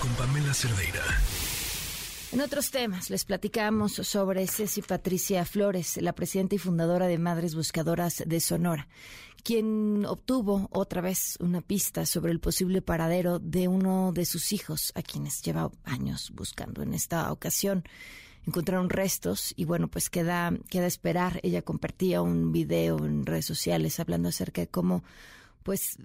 Con Pamela Cerdeira. En otros temas, les platicamos sobre Ceci Patricia Flores, la presidenta y fundadora de Madres Buscadoras de Sonora, quien obtuvo otra vez una pista sobre el posible paradero de uno de sus hijos, a quienes lleva años buscando. En esta ocasión encontraron restos y bueno, pues queda, queda esperar. Ella compartía un video en redes sociales hablando acerca de cómo pues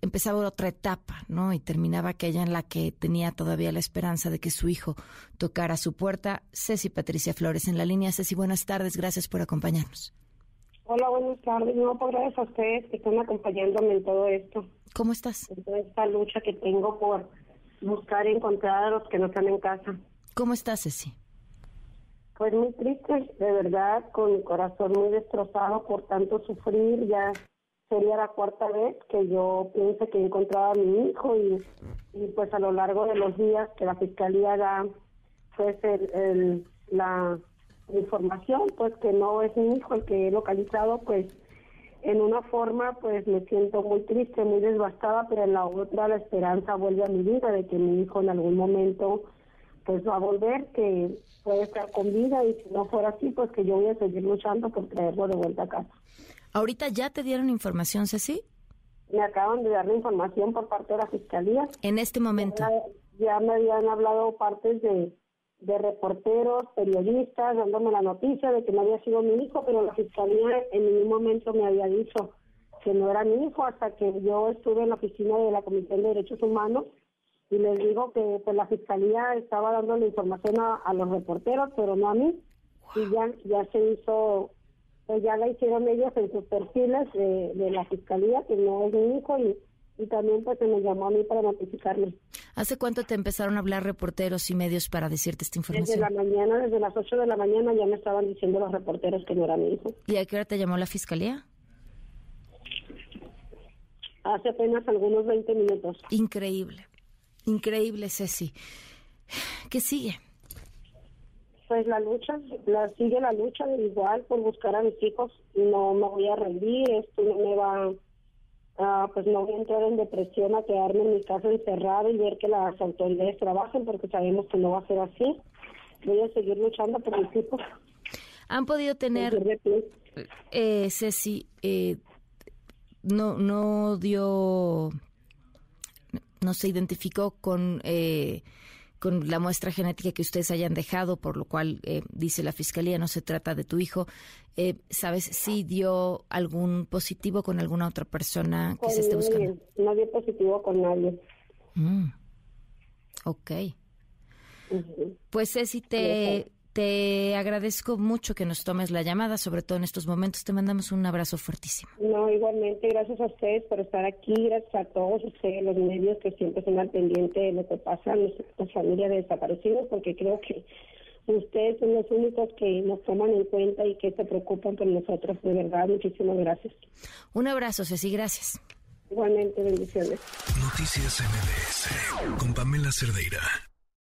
empezaba otra etapa, ¿no? Y terminaba aquella en la que tenía todavía la esperanza de que su hijo tocara su puerta. Ceci Patricia Flores en la línea. Ceci, buenas tardes, gracias por acompañarnos. Hola, buenas tardes. No, pues gracias a ustedes que están acompañándome en todo esto. ¿Cómo estás? En toda esta lucha que tengo por buscar y encontrar a los que no están en casa. ¿Cómo estás, Ceci? Pues muy triste, de verdad, con mi corazón muy destrozado por tanto sufrir. Ya sería la cuarta vez que yo pienso que encontraba a mi hijo y, pues a lo largo de los días que la fiscalía da pues el, la información pues que no es mi hijo el que he localizado pues en una forma pues me siento muy triste muy devastada pero en la otra la esperanza vuelve a mi vida de que mi hijo en algún momento pues va a volver que puede estar con vida y si no fuera así pues que yo voy a seguir luchando por traerlo de vuelta a casa ¿Ahorita ya te dieron información, Ceci? Me acaban de dar la información por parte de la Fiscalía. En este momento. Ya, me habían hablado partes de, de reporteros, periodistas, dándome la noticia de que no había sido mi hijo, pero la Fiscalía en ningún momento me había dicho que no era mi hijo hasta que yo estuve en la oficina de la Comisión de Derechos Humanos y les digo que pues la Fiscalía estaba dando la información a, los reporteros, pero no a mí. Y ya, ya se hizo pues ya la hicieron ellos en sus perfiles de, la fiscalía, que no es mi hijo, y, y también pues se me llamó a mí para notificarme. ¿Hace cuánto te empezaron a hablar reporteros y medios para decirte esta información? Desde la mañana, desde las 8 de la mañana ya me estaban diciendo los reporteros que no era mi hijo. ¿Y a qué hora te llamó la fiscalía? Hace apenas algunos 20 minutos. Increíble, increíble Ceci. ¿Qué sigue? Pues la lucha, la sigue la lucha igual por buscar a mis hijos no me voy a rendir, esto no me va a, pues no voy a entrar en depresión a quedarme en mi casa encerrada y ver que las autoridades trabajen porque sabemos que no va a ser así. Voy a seguir luchando por mis hijos. Han podido tener, eh, Ceci, eh, no, no dio, no se identificó con eh, con la muestra genética que ustedes hayan dejado, por lo cual eh, dice la fiscalía no se trata de tu hijo. Eh, ¿Sabes si dio algún positivo con alguna otra persona que se esté buscando? No dio positivo con nadie. Mm. Ok. Pues Ceci, te, te agradezco mucho que nos tomes la llamada, sobre todo en estos momentos. Te mandamos un abrazo fuertísimo. No, igualmente, gracias a ustedes por estar aquí, gracias a todos ustedes, los medios que siempre están al pendiente de lo que pasa en nuestra familia de desaparecidos, porque creo que ustedes son los únicos que nos toman en cuenta y que se preocupan por nosotros. De verdad, muchísimas gracias. Un abrazo, Ceci, gracias. Igualmente, bendiciones. Noticias MBS con Pamela Cerdeira.